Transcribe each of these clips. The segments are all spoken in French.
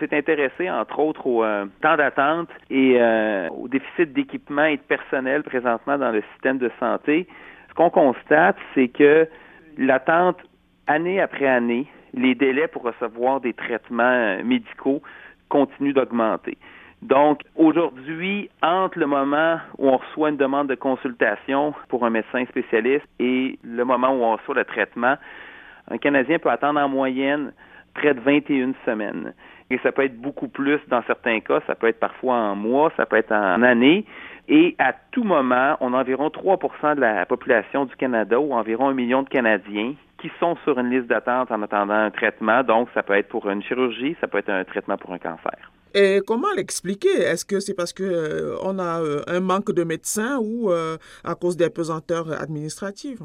s'est intéressé, entre autres, au euh, temps d'attente et euh, au déficit d'équipement et de personnel présentement dans le système de santé. Ce qu'on constate, c'est que l'attente, année après année, les délais pour recevoir des traitements médicaux continuent d'augmenter. Donc, aujourd'hui, entre le moment où on reçoit une demande de consultation pour un médecin spécialiste et le moment où on reçoit le traitement, un Canadien peut attendre en moyenne près de 21 semaines. Et ça peut être beaucoup plus dans certains cas, ça peut être parfois en mois, ça peut être en années. Et à tout moment, on a environ 3% de la population du Canada ou environ un million de Canadiens qui sont sur une liste d'attente en attendant un traitement. Donc, ça peut être pour une chirurgie, ça peut être un traitement pour un cancer. Et comment l'expliquer? Est-ce que c'est parce que euh, a euh, un manque de médecins ou euh, à cause des pesanteurs administratives?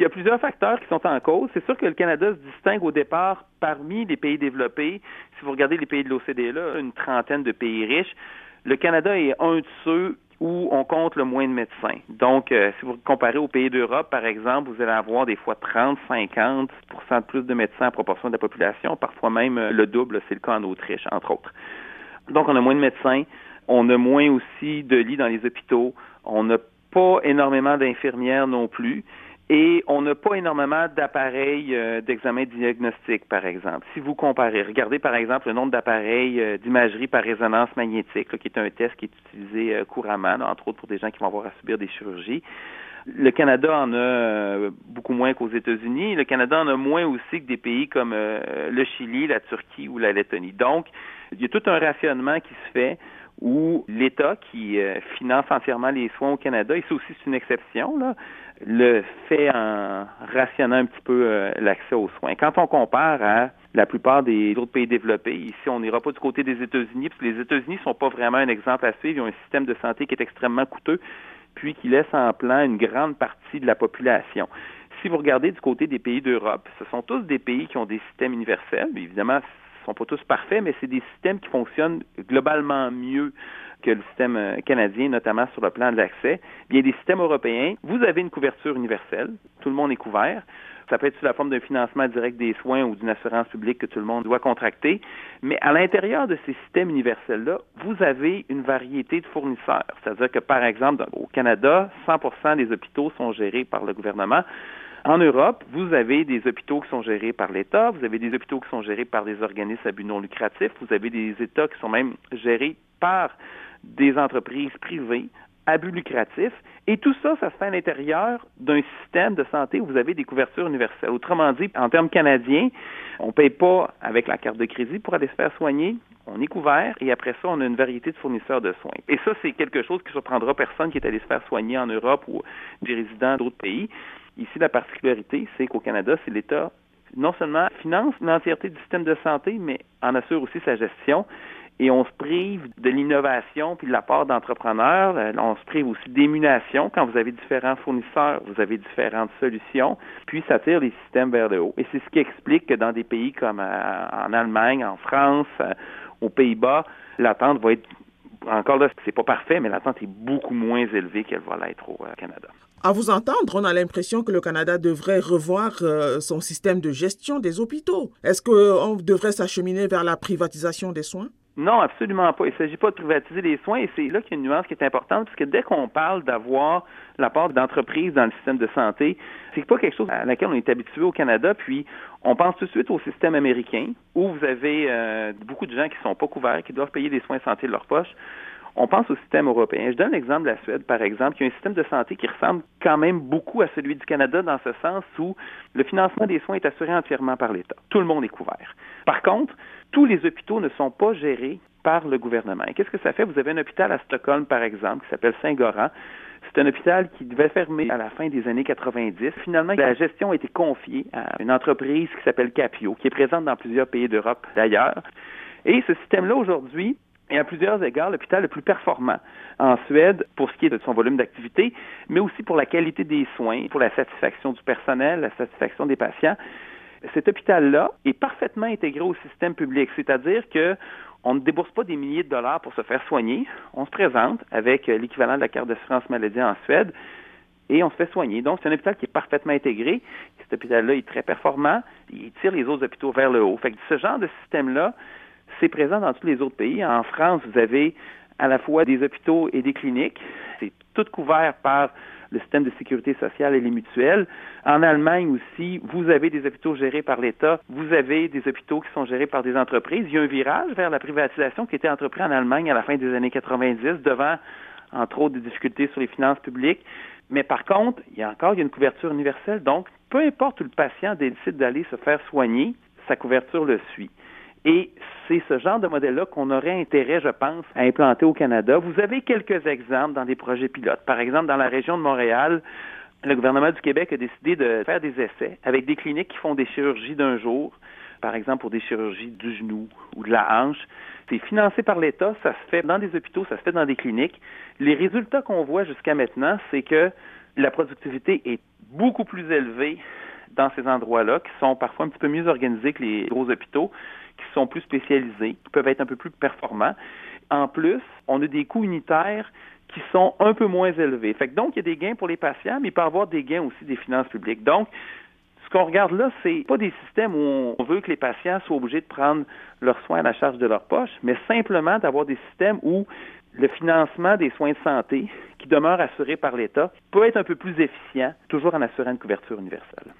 Il y a plusieurs facteurs qui sont en cause. C'est sûr que le Canada se distingue au départ parmi les pays développés. Si vous regardez les pays de l'OCDE, là, une trentaine de pays riches, le Canada est un de ceux où on compte le moins de médecins. Donc, si vous comparez aux pays d'Europe, par exemple, vous allez avoir des fois 30, 50% de plus de médecins en proportion de la population, parfois même le double, c'est le cas en Autriche, entre autres. Donc, on a moins de médecins, on a moins aussi de lits dans les hôpitaux, on n'a pas énormément d'infirmières non plus. Et on n'a pas énormément d'appareils euh, d'examen diagnostic, par exemple. Si vous comparez, regardez par exemple le nombre d'appareils euh, d'imagerie par résonance magnétique, qui est un test qui est utilisé euh, couramment, entre autres pour des gens qui vont avoir à subir des chirurgies. Le Canada en a beaucoup moins qu'aux États-Unis. Le Canada en a moins aussi que des pays comme le Chili, la Turquie ou la Lettonie. Donc, il y a tout un rationnement qui se fait où l'État qui euh, finance entièrement les soins au Canada, et c'est aussi une exception, là, le fait en rationnant un petit peu euh, l'accès aux soins. Quand on compare à la plupart des autres pays développés, ici on n'ira pas du côté des États-Unis, parce que les États-Unis ne sont pas vraiment un exemple à suivre, ils ont un système de santé qui est extrêmement coûteux, puis qui laisse en plan une grande partie de la population si vous regardez du côté des pays d'Europe, ce sont tous des pays qui ont des systèmes universels. Évidemment, sont pas tous parfaits, mais c'est des systèmes qui fonctionnent globalement mieux que le système euh, canadien, notamment sur le plan de l'accès. Bien, des systèmes européens, vous avez une couverture universelle, tout le monde est couvert. Ça peut être sous la forme d'un financement direct des soins ou d'une assurance publique que tout le monde doit contracter. Mais à l'intérieur de ces systèmes universels-là, vous avez une variété de fournisseurs. C'est-à-dire que, par exemple, au Canada, 100% des hôpitaux sont gérés par le gouvernement. En Europe, vous avez des hôpitaux qui sont gérés par l'État, vous avez des hôpitaux qui sont gérés par des organismes à but non lucratif, vous avez des États qui sont même gérés par des entreprises privées à but lucratif. Et tout ça, ça se fait à l'intérieur d'un système de santé où vous avez des couvertures universelles. Autrement dit, en termes canadiens, on ne paye pas avec la carte de crédit pour aller se faire soigner. On est couvert et après ça, on a une variété de fournisseurs de soins. Et ça, c'est quelque chose qui surprendra personne qui est allé se faire soigner en Europe ou des résidents d'autres pays. Ici, la particularité, c'est qu'au Canada, c'est l'État non seulement finance l'entièreté du système de santé, mais en assure aussi sa gestion. Et on se prive de l'innovation puis de la part d'entrepreneurs. Euh, on se prive aussi d'émulation. Quand vous avez différents fournisseurs, vous avez différentes solutions. Puis ça tire les systèmes vers le haut. Et c'est ce qui explique que dans des pays comme euh, en Allemagne, en France, euh, aux Pays-Bas, l'attente va être encore là, c'est pas parfait, mais l'attente est beaucoup moins élevée qu'elle va l'être au Canada. À vous entendre, on a l'impression que le Canada devrait revoir euh, son système de gestion des hôpitaux. Est-ce qu'on devrait s'acheminer vers la privatisation des soins? Non, absolument pas. Il ne s'agit pas de privatiser les soins et c'est là qu'il y a une nuance qui est importante parce que dès qu'on parle d'avoir la part d'entreprise dans le système de santé, c'est pas quelque chose à laquelle on est habitué au Canada. Puis on pense tout de suite au système américain où vous avez euh, beaucoup de gens qui sont pas couverts, qui doivent payer des soins de santé de leur poche on pense au système européen. Je donne l'exemple de la Suède, par exemple, qui a un système de santé qui ressemble quand même beaucoup à celui du Canada dans ce sens où le financement des soins est assuré entièrement par l'État. Tout le monde est couvert. Par contre, tous les hôpitaux ne sont pas gérés par le gouvernement. Qu'est-ce que ça fait? Vous avez un hôpital à Stockholm, par exemple, qui s'appelle Saint-Goran. C'est un hôpital qui devait fermer à la fin des années 90. Finalement, la gestion a été confiée à une entreprise qui s'appelle Capio, qui est présente dans plusieurs pays d'Europe d'ailleurs. Et ce système-là, aujourd'hui, et à plusieurs égards l'hôpital le plus performant en Suède pour ce qui est de son volume d'activité, mais aussi pour la qualité des soins, pour la satisfaction du personnel, la satisfaction des patients. Cet hôpital-là est parfaitement intégré au système public, c'est-à-dire que on ne débourse pas des milliers de dollars pour se faire soigner. On se présente avec l'équivalent de la carte d'assurance maladie en Suède et on se fait soigner. Donc, c'est un hôpital qui est parfaitement intégré. Cet hôpital-là est très performant. Il tire les autres hôpitaux vers le haut. Fait que ce genre de système-là, c'est présent dans tous les autres pays. En France, vous avez à la fois des hôpitaux et des cliniques. C'est tout couvert par le système de sécurité sociale et les mutuelles. En Allemagne aussi, vous avez des hôpitaux gérés par l'État, vous avez des hôpitaux qui sont gérés par des entreprises. Il y a un virage vers la privatisation qui était entrepris en Allemagne à la fin des années 90 devant, entre autres, des difficultés sur les finances publiques. Mais par contre, il y a encore une couverture universelle. Donc, peu importe où le patient décide d'aller se faire soigner, sa couverture le suit. Et c'est ce genre de modèle-là qu'on aurait intérêt, je pense, à implanter au Canada. Vous avez quelques exemples dans des projets pilotes. Par exemple, dans la région de Montréal, le gouvernement du Québec a décidé de faire des essais avec des cliniques qui font des chirurgies d'un jour, par exemple pour des chirurgies du genou ou de la hanche. C'est financé par l'État, ça se fait dans des hôpitaux, ça se fait dans des cliniques. Les résultats qu'on voit jusqu'à maintenant, c'est que la productivité est beaucoup plus élevée dans ces endroits-là, qui sont parfois un petit peu mieux organisés que les gros hôpitaux, qui sont plus spécialisés, qui peuvent être un peu plus performants. En plus, on a des coûts unitaires qui sont un peu moins élevés. Fait que donc, il y a des gains pour les patients, mais il peut y avoir des gains aussi des finances publiques. Donc, ce qu'on regarde là, c'est pas des systèmes où on veut que les patients soient obligés de prendre leurs soins à la charge de leur poche, mais simplement d'avoir des systèmes où le financement des soins de santé, qui demeure assuré par l'État, peut être un peu plus efficient, toujours en assurant une couverture universelle.